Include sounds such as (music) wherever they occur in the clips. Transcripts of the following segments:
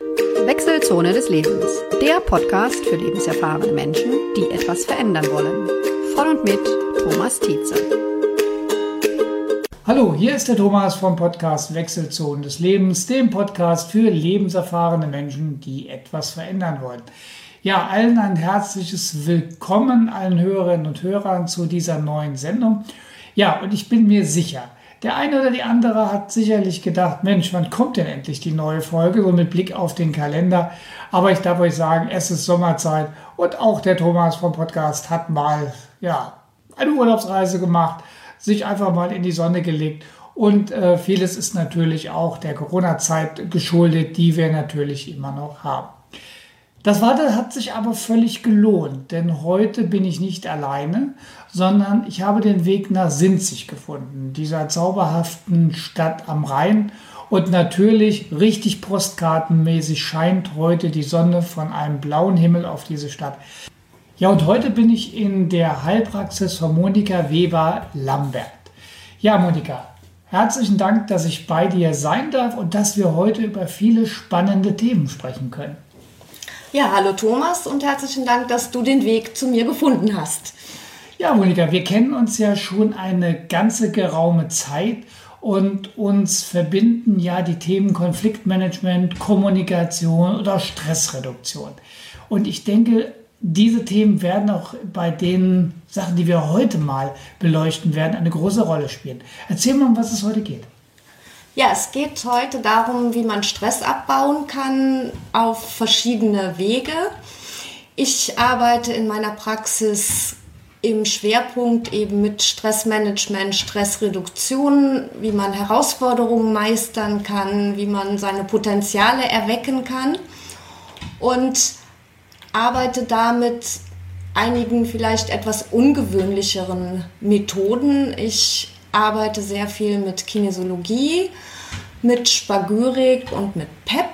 Wechselzone des Lebens, der Podcast für lebenserfahrene Menschen, die etwas verändern wollen. Von und mit Thomas Tietze. Hallo, hier ist der Thomas vom Podcast Wechselzone des Lebens, dem Podcast für lebenserfahrene Menschen, die etwas verändern wollen. Ja, allen ein herzliches Willkommen, allen Hörerinnen und Hörern zu dieser neuen Sendung. Ja, und ich bin mir sicher, der eine oder die andere hat sicherlich gedacht, Mensch, wann kommt denn endlich die neue Folge, so mit Blick auf den Kalender. Aber ich darf euch sagen, es ist Sommerzeit und auch der Thomas vom Podcast hat mal, ja, eine Urlaubsreise gemacht, sich einfach mal in die Sonne gelegt und äh, vieles ist natürlich auch der Corona-Zeit geschuldet, die wir natürlich immer noch haben. Das Warten hat sich aber völlig gelohnt, denn heute bin ich nicht alleine, sondern ich habe den Weg nach Sinzig gefunden, dieser zauberhaften Stadt am Rhein. Und natürlich, richtig postkartenmäßig scheint heute die Sonne von einem blauen Himmel auf diese Stadt. Ja, und heute bin ich in der Heilpraxis von Monika Weber-Lambert. Ja, Monika, herzlichen Dank, dass ich bei dir sein darf und dass wir heute über viele spannende Themen sprechen können. Ja, hallo Thomas und herzlichen Dank, dass du den Weg zu mir gefunden hast. Ja, Monika, wir kennen uns ja schon eine ganze geraume Zeit und uns verbinden ja die Themen Konfliktmanagement, Kommunikation oder Stressreduktion. Und ich denke, diese Themen werden auch bei den Sachen, die wir heute mal beleuchten werden, eine große Rolle spielen. Erzähl mal, um was es heute geht. Ja, es geht heute darum, wie man Stress abbauen kann auf verschiedene Wege. Ich arbeite in meiner Praxis im Schwerpunkt eben mit Stressmanagement, Stressreduktion, wie man Herausforderungen meistern kann, wie man seine Potenziale erwecken kann und arbeite damit einigen vielleicht etwas ungewöhnlicheren Methoden. Ich arbeite sehr viel mit Kinesiologie, mit Spagyrik und mit PEP.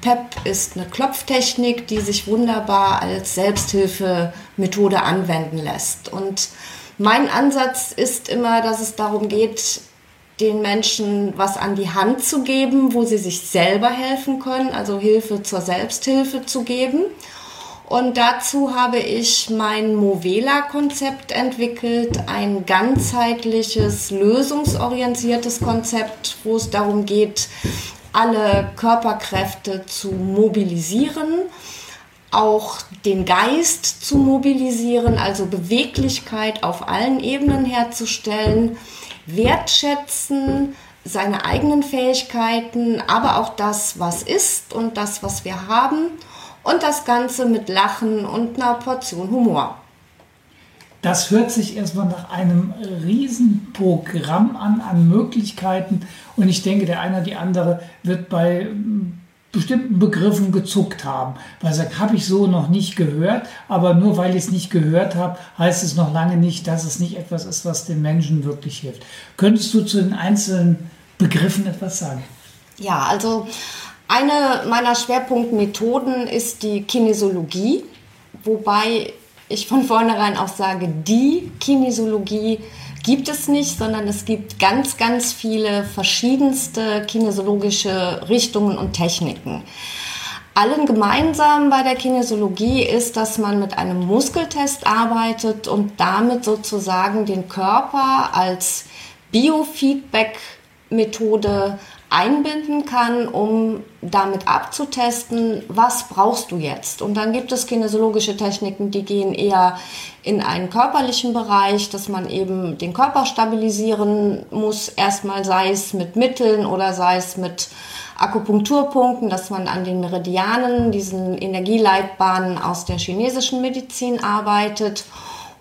PEP ist eine Klopftechnik, die sich wunderbar als Selbsthilfemethode anwenden lässt. Und mein Ansatz ist immer, dass es darum geht, den Menschen was an die Hand zu geben, wo sie sich selber helfen können, also Hilfe zur Selbsthilfe zu geben. Und dazu habe ich mein Movela-Konzept entwickelt, ein ganzheitliches, lösungsorientiertes Konzept, wo es darum geht, alle Körperkräfte zu mobilisieren, auch den Geist zu mobilisieren, also Beweglichkeit auf allen Ebenen herzustellen, wertschätzen, seine eigenen Fähigkeiten, aber auch das, was ist und das, was wir haben und das Ganze mit Lachen und einer Portion Humor. Das hört sich erstmal nach einem Riesenprogramm an, an Möglichkeiten. Und ich denke, der eine oder die andere wird bei hm, bestimmten Begriffen gezuckt haben, weil sagt, habe ich so noch nicht gehört, aber nur weil ich es nicht gehört habe, heißt es noch lange nicht, dass es nicht etwas ist, was den Menschen wirklich hilft. Könntest du zu den einzelnen Begriffen etwas sagen? Ja, also eine meiner Schwerpunktmethoden ist die Kinesiologie, wobei ich von vornherein auch sage, die Kinesiologie gibt es nicht, sondern es gibt ganz, ganz viele verschiedenste kinesiologische Richtungen und Techniken. Allen gemeinsam bei der Kinesiologie ist, dass man mit einem Muskeltest arbeitet und damit sozusagen den Körper als Biofeedback-Methode einbinden kann, um damit abzutesten, was brauchst du jetzt. Und dann gibt es kinesiologische Techniken, die gehen eher in einen körperlichen Bereich, dass man eben den Körper stabilisieren muss, erstmal sei es mit Mitteln oder sei es mit Akupunkturpunkten, dass man an den Meridianen, diesen Energieleitbahnen aus der chinesischen Medizin arbeitet.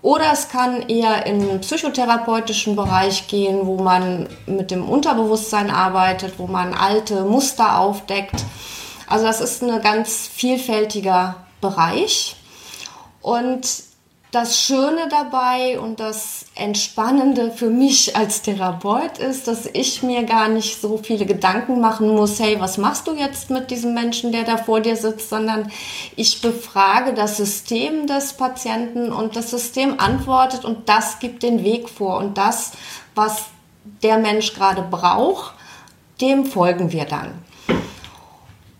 Oder es kann eher im psychotherapeutischen Bereich gehen, wo man mit dem Unterbewusstsein arbeitet, wo man alte Muster aufdeckt. Also das ist ein ganz vielfältiger Bereich. Und das Schöne dabei und das Entspannende für mich als Therapeut ist, dass ich mir gar nicht so viele Gedanken machen muss, hey, was machst du jetzt mit diesem Menschen, der da vor dir sitzt, sondern ich befrage das System des Patienten und das System antwortet und das gibt den Weg vor und das, was der Mensch gerade braucht, dem folgen wir dann.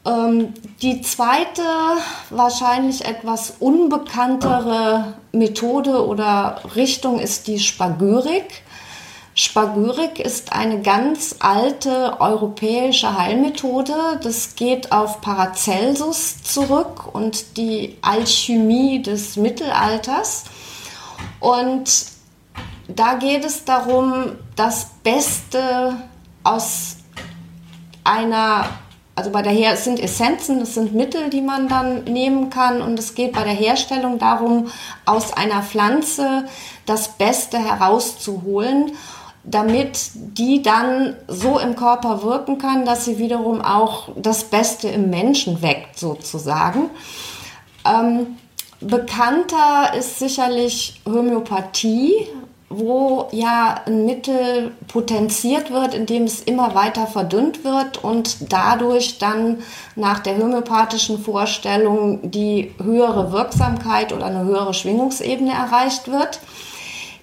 Ähm, die zweite, wahrscheinlich etwas unbekanntere Methode oder Richtung ist die Spagyrik. Spagyrik ist eine ganz alte europäische Heilmethode. Das geht auf Paracelsus zurück und die Alchemie des Mittelalters. Und da geht es darum, das Beste aus einer, also bei der Her es sind Essenzen, das sind Mittel, die man dann nehmen kann und es geht bei der Herstellung darum, aus einer Pflanze das Beste herauszuholen damit die dann so im Körper wirken kann, dass sie wiederum auch das Beste im Menschen weckt, sozusagen. Ähm, bekannter ist sicherlich Homöopathie, wo ja ein Mittel potenziert wird, indem es immer weiter verdünnt wird und dadurch dann nach der homöopathischen Vorstellung die höhere Wirksamkeit oder eine höhere Schwingungsebene erreicht wird.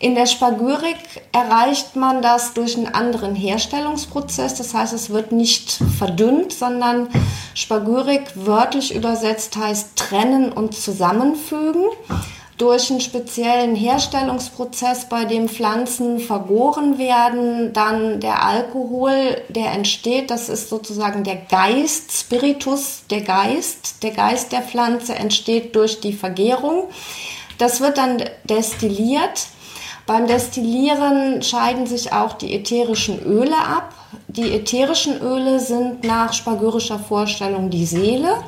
In der Spagyrik erreicht man das durch einen anderen Herstellungsprozess. Das heißt, es wird nicht verdünnt, sondern Spagyrik wörtlich übersetzt heißt trennen und zusammenfügen. Durch einen speziellen Herstellungsprozess, bei dem Pflanzen vergoren werden, dann der Alkohol, der entsteht, das ist sozusagen der Geist, Spiritus, der Geist, der Geist der Pflanze entsteht durch die Vergärung. Das wird dann destilliert beim Destillieren scheiden sich auch die ätherischen Öle ab. Die ätherischen Öle sind nach spagyrischer Vorstellung die Seele.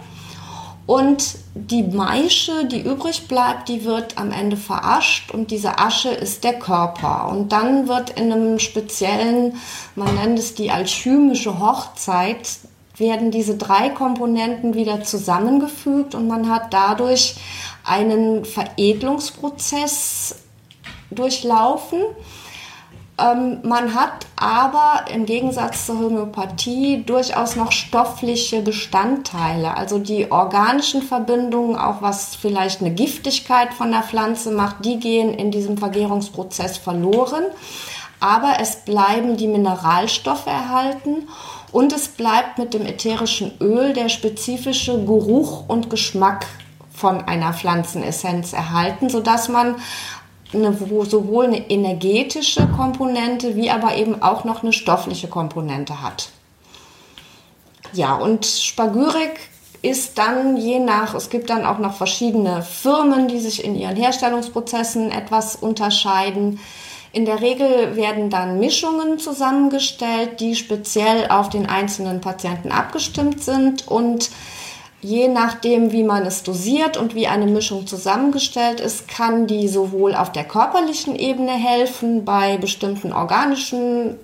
Und die Maische, die übrig bleibt, die wird am Ende verascht und diese Asche ist der Körper. Und dann wird in einem speziellen, man nennt es die alchymische Hochzeit, werden diese drei Komponenten wieder zusammengefügt und man hat dadurch einen Veredelungsprozess durchlaufen. Ähm, man hat aber im Gegensatz zur Homöopathie durchaus noch stoffliche Bestandteile. Also die organischen Verbindungen, auch was vielleicht eine Giftigkeit von der Pflanze macht, die gehen in diesem Vergärungsprozess verloren. Aber es bleiben die Mineralstoffe erhalten und es bleibt mit dem ätherischen Öl der spezifische Geruch und Geschmack von einer Pflanzenessenz erhalten, sodass man eine, sowohl eine energetische Komponente wie aber eben auch noch eine stoffliche Komponente hat. Ja, und Spagyrik ist dann je nach, es gibt dann auch noch verschiedene Firmen, die sich in ihren Herstellungsprozessen etwas unterscheiden. In der Regel werden dann Mischungen zusammengestellt, die speziell auf den einzelnen Patienten abgestimmt sind und Je nachdem, wie man es dosiert und wie eine Mischung zusammengestellt ist, kann die sowohl auf der körperlichen Ebene helfen bei bestimmten organischen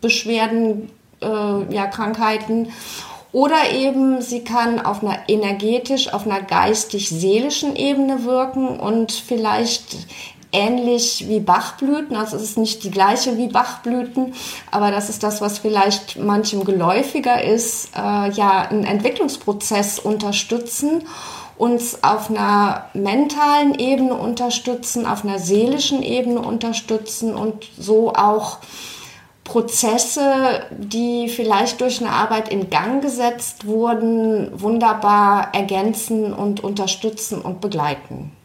Beschwerden, äh, ja, Krankheiten oder eben sie kann auf einer energetisch, auf einer geistig-seelischen Ebene wirken und vielleicht ähnlich wie Bachblüten. Also es ist nicht die gleiche wie Bachblüten, aber das ist das, was vielleicht manchem geläufiger ist, äh, ja, einen Entwicklungsprozess unterstützen, uns auf einer mentalen Ebene unterstützen, auf einer seelischen Ebene unterstützen und so auch Prozesse, die vielleicht durch eine Arbeit in Gang gesetzt wurden, wunderbar ergänzen und unterstützen und begleiten.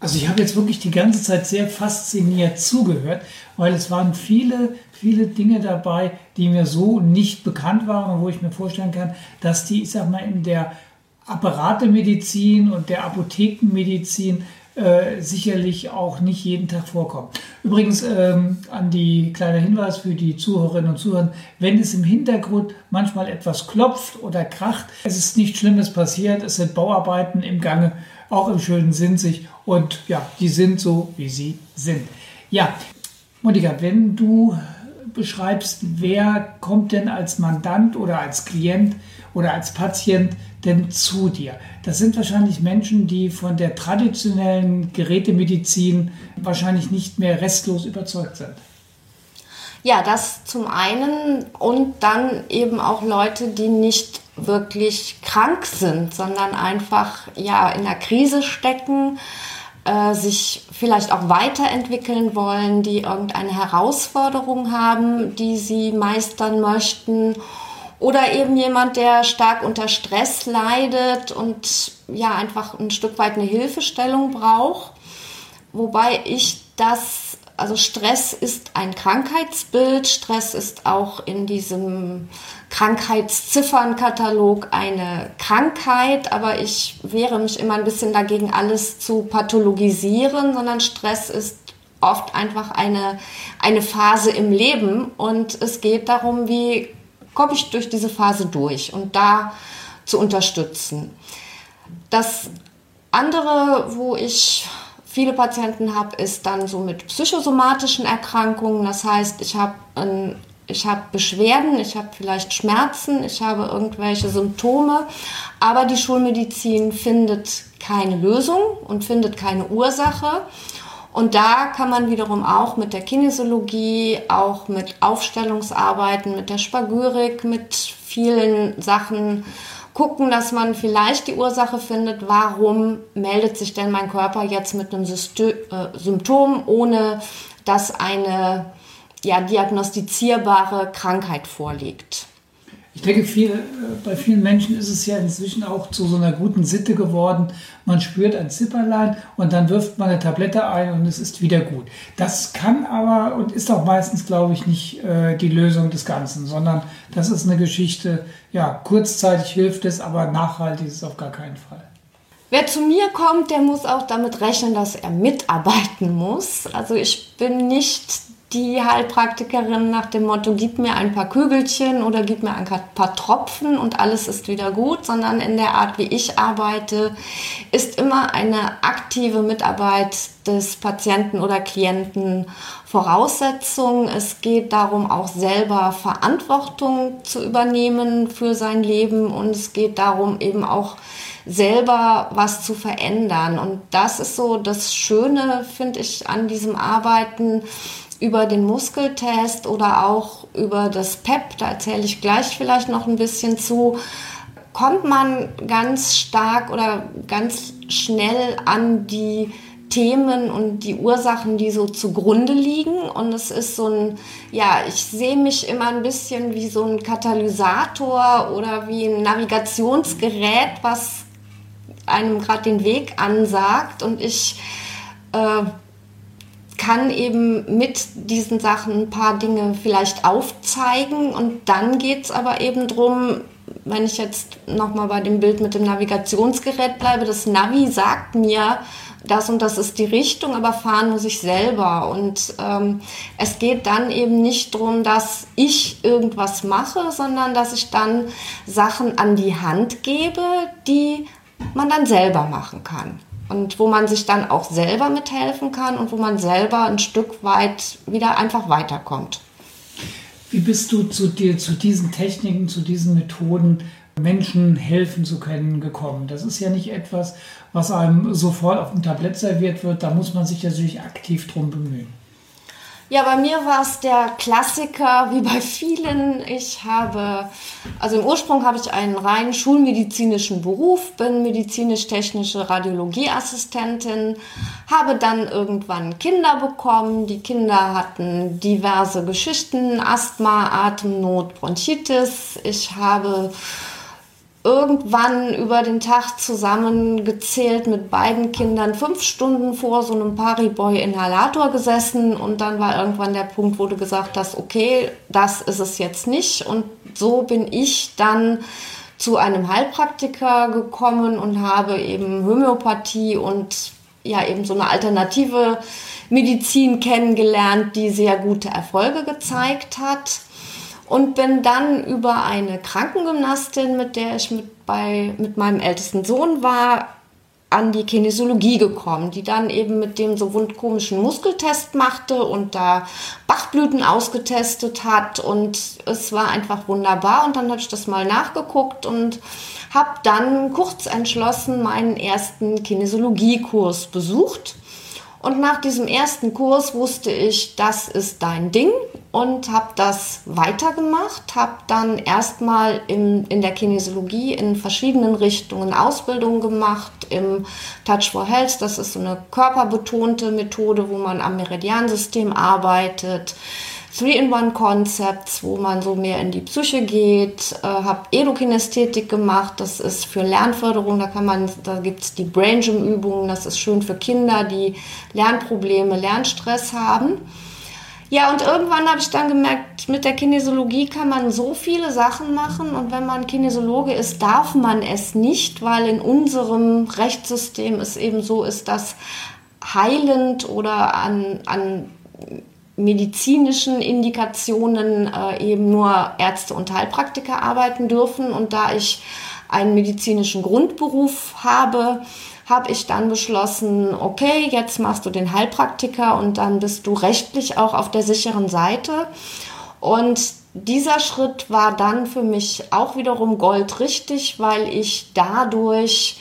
Also ich habe jetzt wirklich die ganze Zeit sehr fasziniert zugehört, weil es waren viele, viele Dinge dabei, die mir so nicht bekannt waren und wo ich mir vorstellen kann, dass die, ich sag mal, in der Apparatemedizin und der Apothekenmedizin äh, sicherlich auch nicht jeden Tag vorkommen. Übrigens ähm, an die kleine Hinweis für die Zuhörerinnen und Zuhörer, wenn es im Hintergrund manchmal etwas klopft oder kracht, es ist nichts Schlimmes passiert, es sind Bauarbeiten im Gange auch im schönen Sinzig. Und ja, die sind so, wie sie sind. Ja, Monika, wenn du beschreibst, wer kommt denn als Mandant oder als Klient oder als Patient denn zu dir? Das sind wahrscheinlich Menschen, die von der traditionellen Gerätemedizin wahrscheinlich nicht mehr restlos überzeugt sind. Ja, das zum einen und dann eben auch Leute, die nicht wirklich krank sind, sondern einfach ja in der Krise stecken, äh, sich vielleicht auch weiterentwickeln wollen, die irgendeine Herausforderung haben, die sie meistern möchten Oder eben jemand, der stark unter Stress leidet und ja einfach ein Stück weit eine Hilfestellung braucht. Wobei ich das, also Stress ist ein Krankheitsbild, Stress ist auch in diesem Krankheitsziffernkatalog eine Krankheit, aber ich wehre mich immer ein bisschen dagegen, alles zu pathologisieren, sondern Stress ist oft einfach eine, eine Phase im Leben. Und es geht darum, wie komme ich durch diese Phase durch und da zu unterstützen. Das andere, wo ich viele Patienten habe, ist dann so mit psychosomatischen Erkrankungen. Das heißt, ich habe ich habe Beschwerden, ich habe vielleicht Schmerzen, ich habe irgendwelche Symptome, aber die Schulmedizin findet keine Lösung und findet keine Ursache. Und da kann man wiederum auch mit der Kinesiologie, auch mit Aufstellungsarbeiten, mit der Spagyrik, mit vielen Sachen gucken, dass man vielleicht die Ursache findet, warum meldet sich denn mein Körper jetzt mit einem System, äh, Symptom, ohne dass eine ja, diagnostizierbare Krankheit vorliegt. Ich denke, viel, äh, bei vielen Menschen ist es ja inzwischen auch zu so einer guten Sitte geworden. Man spürt ein Zipperlein und dann wirft man eine Tablette ein und es ist wieder gut. Das kann aber und ist auch meistens, glaube ich, nicht äh, die Lösung des Ganzen, sondern das ist eine Geschichte, ja, kurzzeitig hilft es, aber nachhaltig ist es auf gar keinen Fall. Wer zu mir kommt, der muss auch damit rechnen, dass er mitarbeiten muss. Also ich bin nicht die Heilpraktikerin nach dem Motto, gib mir ein paar Kügelchen oder gib mir ein paar Tropfen und alles ist wieder gut, sondern in der Art, wie ich arbeite, ist immer eine aktive Mitarbeit des Patienten oder Klienten Voraussetzung. Es geht darum, auch selber Verantwortung zu übernehmen für sein Leben und es geht darum, eben auch selber was zu verändern. Und das ist so das Schöne, finde ich, an diesem Arbeiten über den Muskeltest oder auch über das PEP, da erzähle ich gleich vielleicht noch ein bisschen zu, kommt man ganz stark oder ganz schnell an die Themen und die Ursachen, die so zugrunde liegen. Und es ist so ein, ja, ich sehe mich immer ein bisschen wie so ein Katalysator oder wie ein Navigationsgerät, was einem gerade den Weg ansagt. Und ich äh, kann eben mit diesen Sachen ein paar Dinge vielleicht aufzeigen und dann geht es aber eben darum, wenn ich jetzt nochmal bei dem Bild mit dem Navigationsgerät bleibe, das Navi sagt mir, das und das ist die Richtung, aber fahren muss ich selber. Und ähm, es geht dann eben nicht darum, dass ich irgendwas mache, sondern dass ich dann Sachen an die Hand gebe, die man dann selber machen kann und wo man sich dann auch selber mithelfen kann und wo man selber ein Stück weit wieder einfach weiterkommt. Wie bist du zu dir, zu diesen Techniken, zu diesen Methoden, Menschen helfen zu können, gekommen? Das ist ja nicht etwas, was einem sofort auf dem Tablett serviert wird. Da muss man sich natürlich aktiv drum bemühen. Ja, bei mir war es der Klassiker, wie bei vielen. Ich habe, also im Ursprung habe ich einen rein schulmedizinischen Beruf, bin medizinisch-technische Radiologieassistentin, habe dann irgendwann Kinder bekommen. Die Kinder hatten diverse Geschichten, Asthma, Atemnot, Bronchitis. Ich habe irgendwann über den Tag zusammengezählt mit beiden Kindern fünf Stunden vor so einem Pariboy-Inhalator gesessen und dann war irgendwann der Punkt, wo du gesagt hast, okay, das ist es jetzt nicht. Und so bin ich dann zu einem Heilpraktiker gekommen und habe eben Homöopathie und ja eben so eine alternative Medizin kennengelernt, die sehr gute Erfolge gezeigt hat und bin dann über eine Krankengymnastin, mit der ich mit, bei, mit meinem ältesten Sohn war, an die Kinesiologie gekommen, die dann eben mit dem so wundkomischen Muskeltest machte und da Bachblüten ausgetestet hat. Und es war einfach wunderbar. Und dann habe ich das mal nachgeguckt und habe dann kurz entschlossen meinen ersten Kinesiologiekurs besucht und nach diesem ersten Kurs wusste ich, das ist dein Ding und habe das weitergemacht, habe dann erstmal in, in der Kinesiologie in verschiedenen Richtungen Ausbildung gemacht, im Touch for Health, das ist so eine körperbetonte Methode, wo man am Meridiansystem arbeitet. Three-in-One-Concepts, wo man so mehr in die Psyche geht, äh, habe Edukinästhetik gemacht, das ist für Lernförderung, da kann man, da gibt es die Brain Gym Übungen, das ist schön für Kinder, die Lernprobleme, Lernstress haben. Ja, und irgendwann habe ich dann gemerkt, mit der Kinesiologie kann man so viele Sachen machen und wenn man Kinesiologe ist, darf man es nicht, weil in unserem Rechtssystem es eben so ist, dass heilend oder an, an medizinischen Indikationen äh, eben nur Ärzte und Heilpraktiker arbeiten dürfen. Und da ich einen medizinischen Grundberuf habe, habe ich dann beschlossen, okay, jetzt machst du den Heilpraktiker und dann bist du rechtlich auch auf der sicheren Seite. Und dieser Schritt war dann für mich auch wiederum goldrichtig, weil ich dadurch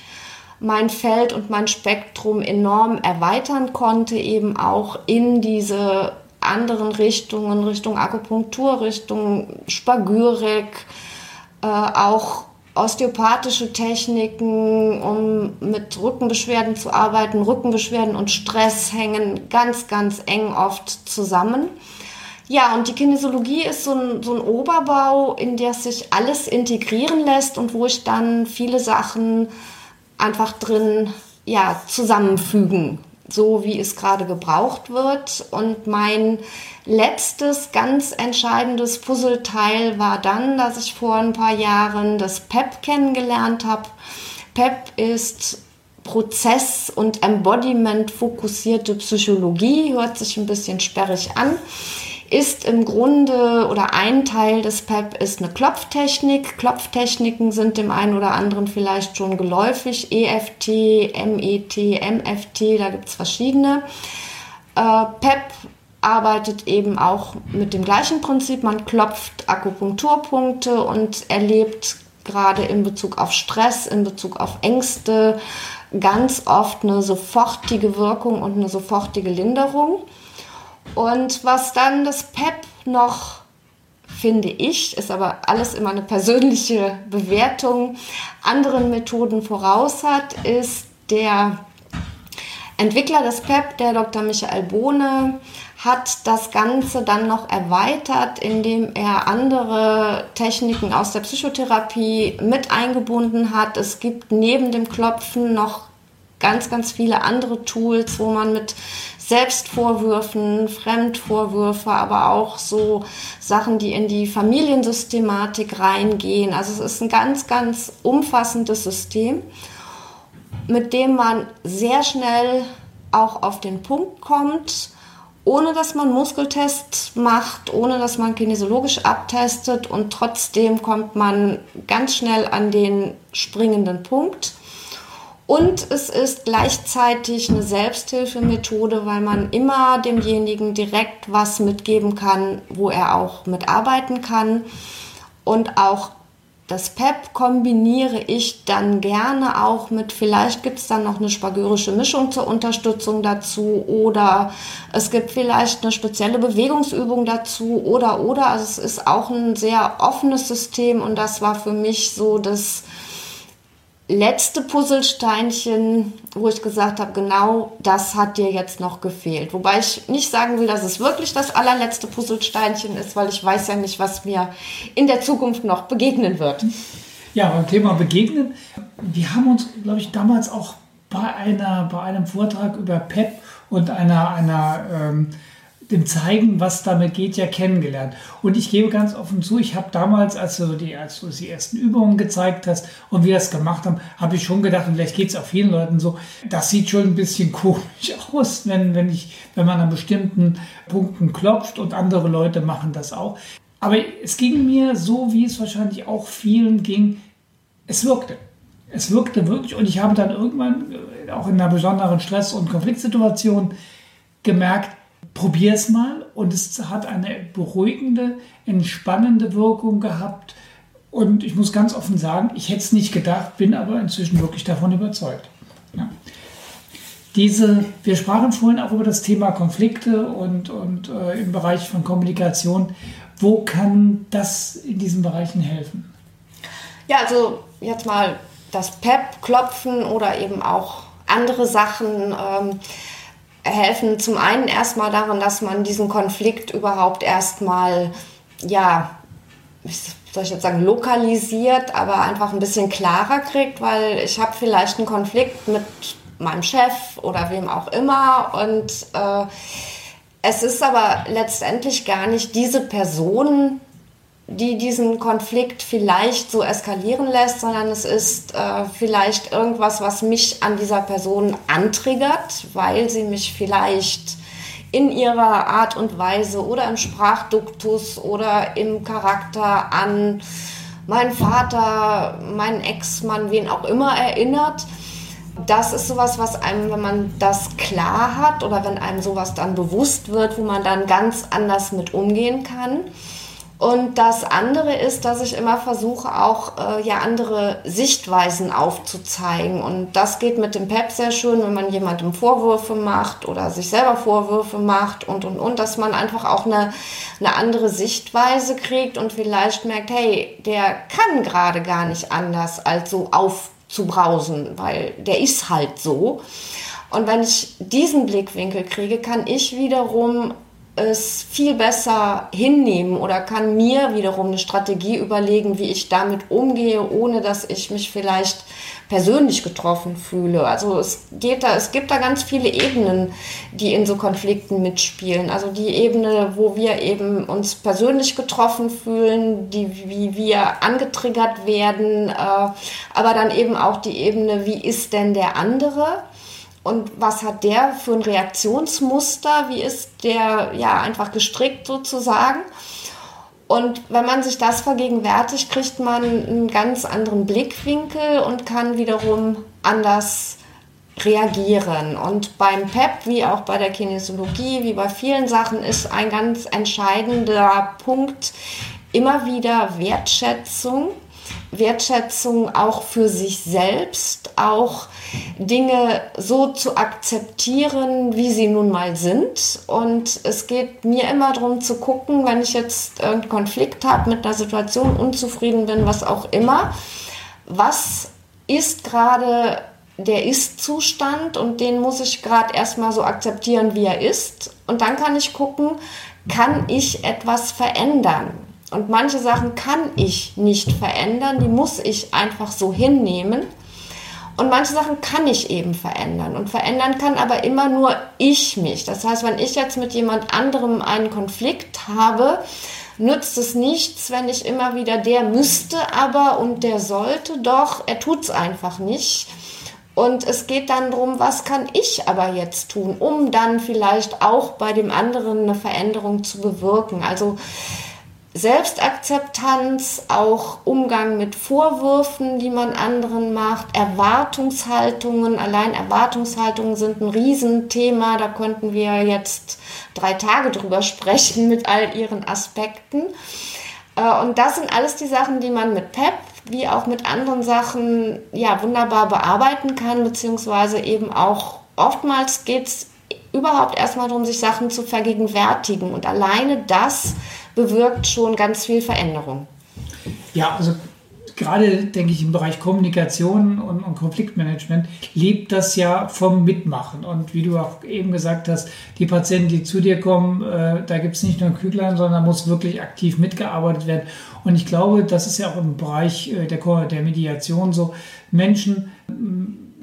mein Feld und mein Spektrum enorm erweitern konnte, eben auch in diese anderen Richtungen, Richtung Akupunktur, Richtung Spagyrik, äh, auch osteopathische Techniken, um mit Rückenbeschwerden zu arbeiten. Rückenbeschwerden und Stress hängen ganz, ganz eng oft zusammen. Ja, und die Kinesiologie ist so ein, so ein Oberbau, in der sich alles integrieren lässt und wo ich dann viele Sachen einfach drin ja, zusammenfügen so wie es gerade gebraucht wird. Und mein letztes ganz entscheidendes Puzzleteil war dann, dass ich vor ein paar Jahren das PEP kennengelernt habe. PEP ist Prozess- und Embodiment-fokussierte Psychologie, hört sich ein bisschen sperrig an ist im Grunde oder ein Teil des PEP ist eine Klopftechnik. Klopftechniken sind dem einen oder anderen vielleicht schon geläufig. EFT, MET, MFT, da gibt es verschiedene. Äh, PEP arbeitet eben auch mit dem gleichen Prinzip. Man klopft Akupunkturpunkte und erlebt gerade in Bezug auf Stress, in Bezug auf Ängste ganz oft eine sofortige Wirkung und eine sofortige Linderung. Und was dann das PEP noch, finde ich, ist aber alles immer eine persönliche Bewertung, anderen Methoden voraus hat, ist der Entwickler des PEP, der Dr. Michael Bohne, hat das Ganze dann noch erweitert, indem er andere Techniken aus der Psychotherapie mit eingebunden hat. Es gibt neben dem Klopfen noch ganz, ganz viele andere Tools, wo man mit Selbstvorwürfen, Fremdvorwürfe, aber auch so Sachen, die in die Familiensystematik reingehen. Also es ist ein ganz, ganz umfassendes System, mit dem man sehr schnell auch auf den Punkt kommt, ohne dass man Muskeltests macht, ohne dass man kinesiologisch abtestet und trotzdem kommt man ganz schnell an den springenden Punkt. Und es ist gleichzeitig eine Selbsthilfemethode, weil man immer demjenigen direkt was mitgeben kann, wo er auch mitarbeiten kann. Und auch das PEP kombiniere ich dann gerne auch mit, vielleicht gibt es dann noch eine spagyrische Mischung zur Unterstützung dazu oder es gibt vielleicht eine spezielle Bewegungsübung dazu oder oder. Also es ist auch ein sehr offenes System und das war für mich so das letzte Puzzlesteinchen, wo ich gesagt habe, genau das hat dir jetzt noch gefehlt. Wobei ich nicht sagen will, dass es wirklich das allerletzte Puzzlesteinchen ist, weil ich weiß ja nicht, was mir in der Zukunft noch begegnen wird. Ja, beim Thema Begegnen, wir haben uns, glaube ich, damals auch bei, einer, bei einem Vortrag über PEP und einer, einer ähm, dem Zeigen, was damit geht, ja kennengelernt. Und ich gebe ganz offen zu, ich habe damals, als du, die, als du die ersten Übungen gezeigt hast und wir das gemacht haben, habe ich schon gedacht, und vielleicht geht es auch vielen Leuten so, das sieht schon ein bisschen (laughs) komisch aus, wenn, wenn, ich, wenn man an bestimmten Punkten klopft und andere Leute machen das auch. Aber es ging mir so, wie es wahrscheinlich auch vielen ging, es wirkte. Es wirkte wirklich und ich habe dann irgendwann, äh, auch in einer besonderen Stress- und Konfliktsituation, gemerkt, probier es mal und es hat eine beruhigende, entspannende Wirkung gehabt. Und ich muss ganz offen sagen, ich hätte es nicht gedacht, bin aber inzwischen wirklich davon überzeugt. Ja. Diese, wir sprachen vorhin auch über das Thema Konflikte und, und äh, im Bereich von Kommunikation. Wo kann das in diesen Bereichen helfen? Ja, also jetzt mal das PEP klopfen oder eben auch andere Sachen. Ähm, helfen zum einen erstmal daran, dass man diesen Konflikt überhaupt erstmal, ja, soll ich jetzt sagen, lokalisiert, aber einfach ein bisschen klarer kriegt, weil ich habe vielleicht einen Konflikt mit meinem Chef oder wem auch immer und äh, es ist aber letztendlich gar nicht diese Person, die diesen Konflikt vielleicht so eskalieren lässt, sondern es ist äh, vielleicht irgendwas, was mich an dieser Person antriggert, weil sie mich vielleicht in ihrer Art und Weise oder im Sprachduktus oder im Charakter an meinen Vater, meinen Ex-Mann, wen auch immer erinnert. Das ist sowas, was einem, wenn man das klar hat oder wenn einem sowas dann bewusst wird, wo man dann ganz anders mit umgehen kann. Und das andere ist, dass ich immer versuche, auch äh, ja andere Sichtweisen aufzuzeigen. Und das geht mit dem PEP sehr schön, wenn man jemandem Vorwürfe macht oder sich selber Vorwürfe macht und und und, dass man einfach auch eine, eine andere Sichtweise kriegt und vielleicht merkt, hey, der kann gerade gar nicht anders als so aufzubrausen, weil der ist halt so. Und wenn ich diesen Blickwinkel kriege, kann ich wiederum es viel besser hinnehmen oder kann mir wiederum eine Strategie überlegen, wie ich damit umgehe, ohne dass ich mich vielleicht persönlich getroffen fühle. Also es geht da, es gibt da ganz viele Ebenen, die in so Konflikten mitspielen. Also die Ebene, wo wir eben uns persönlich getroffen fühlen, die, wie wir angetriggert werden, äh, aber dann eben auch die Ebene, wie ist denn der andere? Und was hat der für ein Reaktionsmuster, wie ist der ja einfach gestrickt sozusagen. Und wenn man sich das vergegenwärtigt, kriegt man einen ganz anderen Blickwinkel und kann wiederum anders reagieren. Und beim PEP, wie auch bei der Kinesiologie, wie bei vielen Sachen, ist ein ganz entscheidender Punkt immer wieder Wertschätzung Wertschätzung auch für sich selbst, auch Dinge so zu akzeptieren, wie sie nun mal sind. Und es geht mir immer darum zu gucken, wenn ich jetzt irgendeinen Konflikt habe mit einer Situation, unzufrieden bin, was auch immer, was ist gerade der Ist-Zustand und den muss ich gerade erstmal so akzeptieren, wie er ist. Und dann kann ich gucken, kann ich etwas verändern? Und manche Sachen kann ich nicht verändern, die muss ich einfach so hinnehmen. Und manche Sachen kann ich eben verändern. Und verändern kann aber immer nur ich mich. Das heißt, wenn ich jetzt mit jemand anderem einen Konflikt habe, nützt es nichts, wenn ich immer wieder der müsste aber und der sollte doch, er tut es einfach nicht. Und es geht dann darum, was kann ich aber jetzt tun, um dann vielleicht auch bei dem anderen eine Veränderung zu bewirken. Also Selbstakzeptanz, auch Umgang mit Vorwürfen, die man anderen macht, Erwartungshaltungen. Allein Erwartungshaltungen sind ein Riesenthema. Da könnten wir jetzt drei Tage drüber sprechen mit all ihren Aspekten. Äh, und das sind alles die Sachen, die man mit PEP wie auch mit anderen Sachen ja wunderbar bearbeiten kann, beziehungsweise eben auch oftmals geht es überhaupt erstmal darum, sich Sachen zu vergegenwärtigen. Und alleine das bewirkt schon ganz viel Veränderung. Ja, also gerade, denke ich, im Bereich Kommunikation und, und, Konfliktmanagement lebt das ja vom Mitmachen. Und wie du auch eben gesagt hast, die Patienten, die zu dir kommen, äh, da gibt es nicht nur ein Küglein, sondern muss wirklich aktiv mitgearbeitet werden. Und ich glaube, das ist ja auch im Bereich äh, der, der Mediation so. Menschen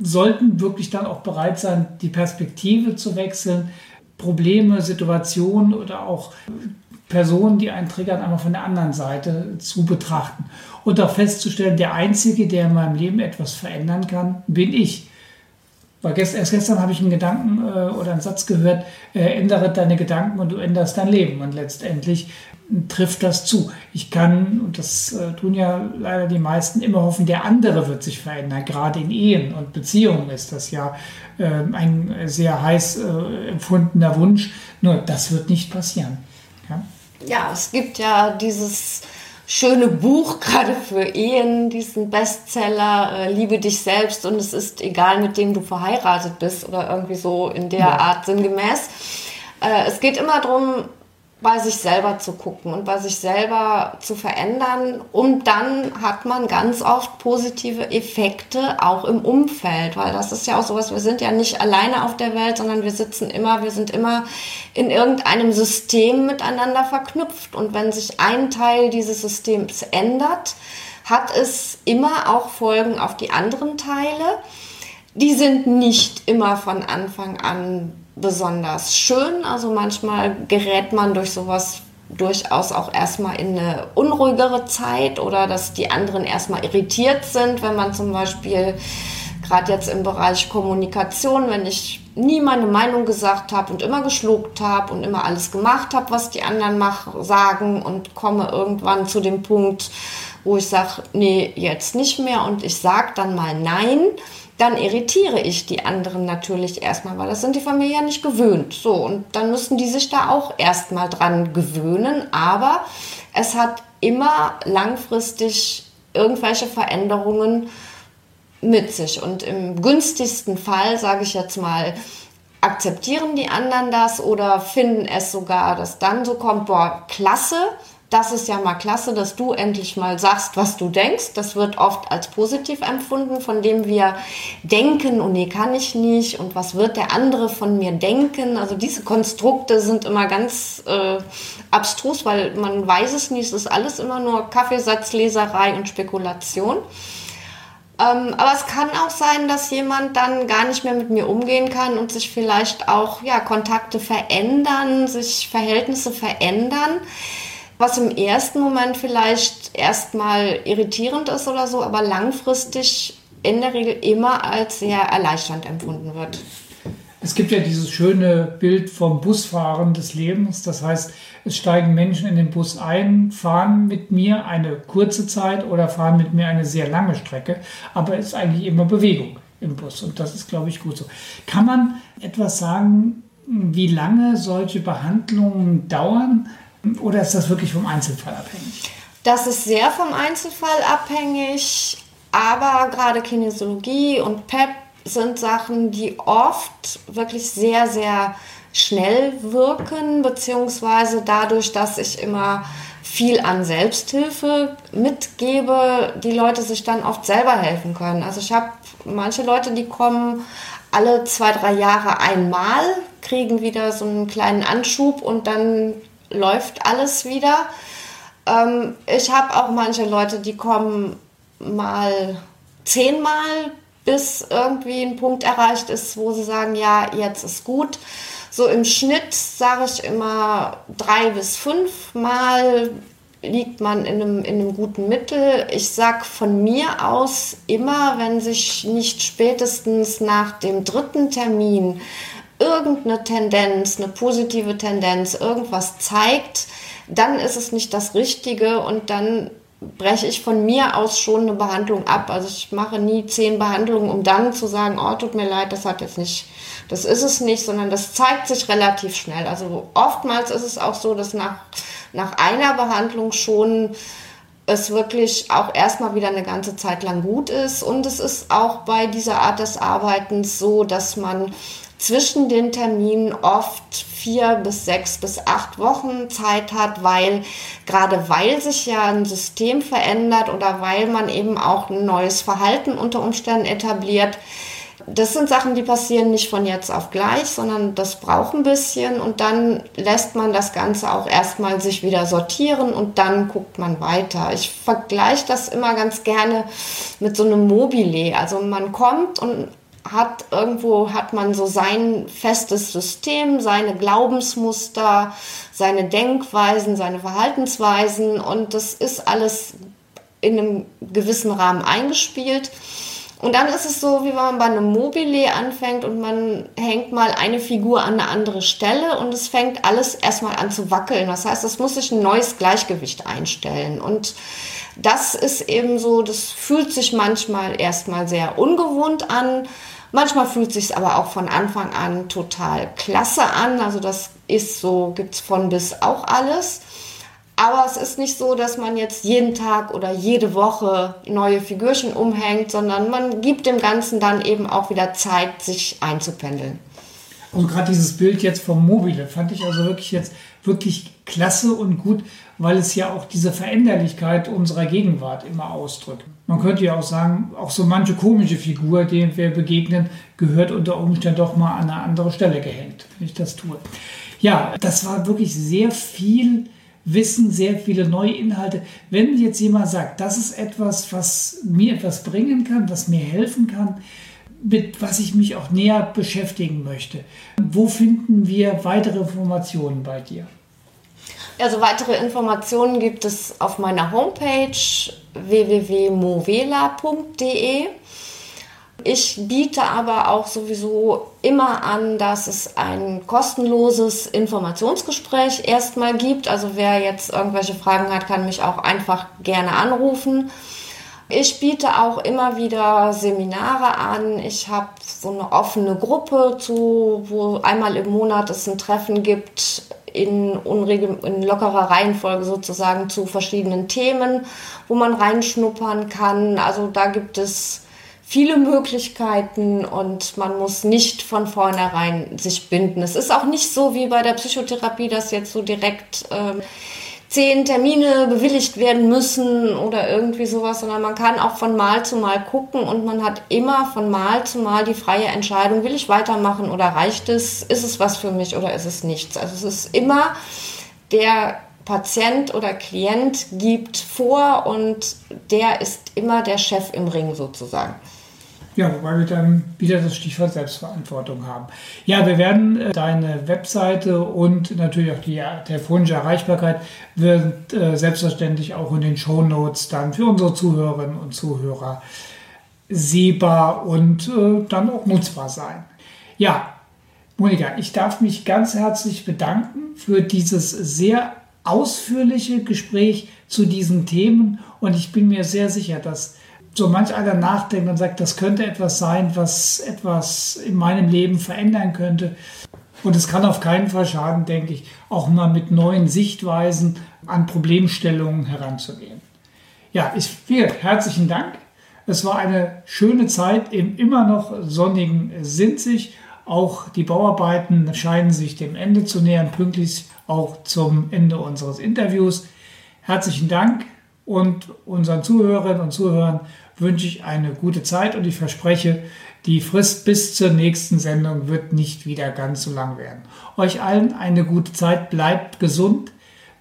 sollten wirklich dann auch bereit sein, die Perspektive zu wechseln, Probleme, Situationen oder auch Personen, die einen triggern, einmal von der anderen Seite zu betrachten und auch festzustellen, der Einzige, der in meinem Leben etwas verändern kann, bin ich. Weil gest, erst gestern habe ich einen Gedanken äh, oder einen Satz gehört, äh, ändere deine Gedanken und du änderst dein Leben. Und letztendlich trifft das zu. Ich kann, und das äh, tun ja leider die meisten, immer hoffen, der andere wird sich verändern. Gerade in Ehen und Beziehungen ist das ja äh, ein sehr heiß äh, empfundener Wunsch. Nur das wird nicht passieren. Ja, es gibt ja dieses schöne Buch (laughs) gerade für Ehen, diesen Bestseller äh, Liebe dich selbst und es ist egal, mit dem du verheiratet bist oder irgendwie so in der ja. Art sinngemäß. Äh, es geht immer darum, bei sich selber zu gucken und bei sich selber zu verändern. Und dann hat man ganz oft positive Effekte auch im Umfeld, weil das ist ja auch sowas, wir sind ja nicht alleine auf der Welt, sondern wir sitzen immer, wir sind immer in irgendeinem System miteinander verknüpft. Und wenn sich ein Teil dieses Systems ändert, hat es immer auch Folgen auf die anderen Teile. Die sind nicht immer von Anfang an besonders schön. Also manchmal gerät man durch sowas durchaus auch erstmal in eine unruhigere Zeit oder dass die anderen erstmal irritiert sind, wenn man zum Beispiel gerade jetzt im Bereich Kommunikation, wenn ich nie meine Meinung gesagt habe und immer geschluckt habe und immer alles gemacht habe, was die anderen mach, sagen und komme irgendwann zu dem Punkt, wo ich sage, nee, jetzt nicht mehr und ich sage dann mal nein, dann irritiere ich die anderen natürlich erstmal, weil das sind die Familien ja nicht gewöhnt. So, und dann müssen die sich da auch erstmal dran gewöhnen, aber es hat immer langfristig irgendwelche Veränderungen mit sich. Und im günstigsten Fall, sage ich jetzt mal, akzeptieren die anderen das oder finden es sogar, dass dann so kommt, boah, klasse, das ist ja mal klasse, dass du endlich mal sagst, was du denkst. Das wird oft als positiv empfunden, von dem wir denken, und oh nee, kann ich nicht, und was wird der andere von mir denken. Also diese Konstrukte sind immer ganz äh, abstrus, weil man weiß es nicht, es ist alles immer nur Kaffeesatzleserei und Spekulation. Ähm, aber es kann auch sein, dass jemand dann gar nicht mehr mit mir umgehen kann und sich vielleicht auch ja, Kontakte verändern, sich Verhältnisse verändern was im ersten Moment vielleicht erstmal irritierend ist oder so, aber langfristig in der Regel immer als sehr erleichternd empfunden wird. Es gibt ja dieses schöne Bild vom Busfahren des Lebens. Das heißt, es steigen Menschen in den Bus ein, fahren mit mir eine kurze Zeit oder fahren mit mir eine sehr lange Strecke, aber es ist eigentlich immer Bewegung im Bus und das ist, glaube ich, gut so. Kann man etwas sagen, wie lange solche Behandlungen dauern? Oder ist das wirklich vom Einzelfall abhängig? Das ist sehr vom Einzelfall abhängig, aber gerade Kinesiologie und PEP sind Sachen, die oft wirklich sehr, sehr schnell wirken, beziehungsweise dadurch, dass ich immer viel an Selbsthilfe mitgebe, die Leute sich dann oft selber helfen können. Also ich habe manche Leute, die kommen alle zwei, drei Jahre einmal, kriegen wieder so einen kleinen Anschub und dann läuft alles wieder. Ähm, ich habe auch manche Leute, die kommen mal zehnmal, bis irgendwie ein Punkt erreicht ist, wo sie sagen, ja, jetzt ist gut. So im Schnitt sage ich immer drei bis fünf Mal liegt man in einem, in einem guten Mittel. Ich sage von mir aus immer, wenn sich nicht spätestens nach dem dritten Termin irgendeine Tendenz, eine positive Tendenz, irgendwas zeigt, dann ist es nicht das Richtige und dann breche ich von mir aus schon eine Behandlung ab. Also ich mache nie zehn Behandlungen, um dann zu sagen, oh, tut mir leid, das hat jetzt nicht, das ist es nicht, sondern das zeigt sich relativ schnell. Also oftmals ist es auch so, dass nach, nach einer Behandlung schon es wirklich auch erstmal wieder eine ganze Zeit lang gut ist. Und es ist auch bei dieser Art des Arbeitens so, dass man zwischen den Terminen oft vier bis sechs bis acht Wochen Zeit hat, weil gerade weil sich ja ein System verändert oder weil man eben auch ein neues Verhalten unter Umständen etabliert, das sind Sachen, die passieren nicht von jetzt auf gleich, sondern das braucht ein bisschen und dann lässt man das Ganze auch erstmal sich wieder sortieren und dann guckt man weiter. Ich vergleiche das immer ganz gerne mit so einem Mobile. Also man kommt und hat irgendwo hat man so sein festes System, seine Glaubensmuster, seine Denkweisen, seine Verhaltensweisen und das ist alles in einem gewissen Rahmen eingespielt. Und dann ist es so, wie wenn man bei einem Mobile anfängt und man hängt mal eine Figur an eine andere Stelle und es fängt alles erstmal an zu wackeln. Das heißt, es muss sich ein neues Gleichgewicht einstellen. Und das ist eben so, das fühlt sich manchmal erstmal sehr ungewohnt an. Manchmal fühlt es sich aber auch von Anfang an total klasse an. Also das ist so, gibt es von bis auch alles. Aber es ist nicht so, dass man jetzt jeden Tag oder jede Woche neue Figürchen umhängt, sondern man gibt dem Ganzen dann eben auch wieder Zeit, sich einzupendeln. Also gerade dieses Bild jetzt vom Mobile fand ich also wirklich jetzt wirklich klasse und gut, weil es ja auch diese Veränderlichkeit unserer Gegenwart immer ausdrückt. Man könnte ja auch sagen, auch so manche komische Figur, denen wir begegnen, gehört unter Umständen doch mal an eine andere Stelle gehängt, wenn ich das tue. Ja, das war wirklich sehr viel Wissen, sehr viele neue Inhalte. Wenn jetzt jemand sagt, das ist etwas, was mir etwas bringen kann, was mir helfen kann, mit was ich mich auch näher beschäftigen möchte, wo finden wir weitere Informationen bei dir? Also weitere Informationen gibt es auf meiner Homepage www.movela.de. Ich biete aber auch sowieso immer an, dass es ein kostenloses Informationsgespräch erstmal gibt. Also wer jetzt irgendwelche Fragen hat, kann mich auch einfach gerne anrufen. Ich biete auch immer wieder Seminare an. Ich habe so eine offene Gruppe, zu, wo einmal im Monat es ein Treffen gibt in, unregel in lockerer Reihenfolge sozusagen zu verschiedenen Themen, wo man reinschnuppern kann. Also da gibt es viele Möglichkeiten und man muss nicht von vornherein sich binden. Es ist auch nicht so wie bei der Psychotherapie, dass jetzt so direkt ähm, zehn Termine bewilligt werden müssen oder irgendwie sowas, sondern man kann auch von Mal zu Mal gucken und man hat immer von Mal zu Mal die freie Entscheidung, will ich weitermachen oder reicht es, ist es was für mich oder ist es nichts. Also es ist immer der Patient oder Klient gibt vor und der ist immer der Chef im Ring sozusagen. Ja, wobei wir dann wieder das Stichwort Selbstverantwortung haben. Ja, wir werden äh, deine Webseite und natürlich auch die telefonische Erreichbarkeit wird äh, selbstverständlich auch in den Show Notes dann für unsere Zuhörerinnen und Zuhörer sehbar und äh, dann auch nutzbar sein. Ja, Monika, ich darf mich ganz herzlich bedanken für dieses sehr ausführliche Gespräch zu diesen Themen und ich bin mir sehr sicher, dass so manch einer nachdenkt und sagt, das könnte etwas sein, was etwas in meinem Leben verändern könnte. Und es kann auf keinen Fall schaden, denke ich, auch mal mit neuen Sichtweisen an Problemstellungen heranzugehen. Ja, ich, vielen herzlichen Dank. Es war eine schöne Zeit im immer noch sonnigen Sinzig. Auch die Bauarbeiten scheinen sich dem Ende zu nähern, pünktlich auch zum Ende unseres Interviews. Herzlichen Dank und unseren Zuhörerinnen und Zuhörern wünsche ich eine gute Zeit und ich verspreche, die Frist bis zur nächsten Sendung wird nicht wieder ganz so lang werden. Euch allen eine gute Zeit, bleibt gesund,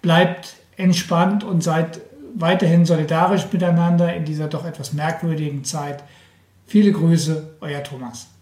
bleibt entspannt und seid weiterhin solidarisch miteinander in dieser doch etwas merkwürdigen Zeit. Viele Grüße, euer Thomas.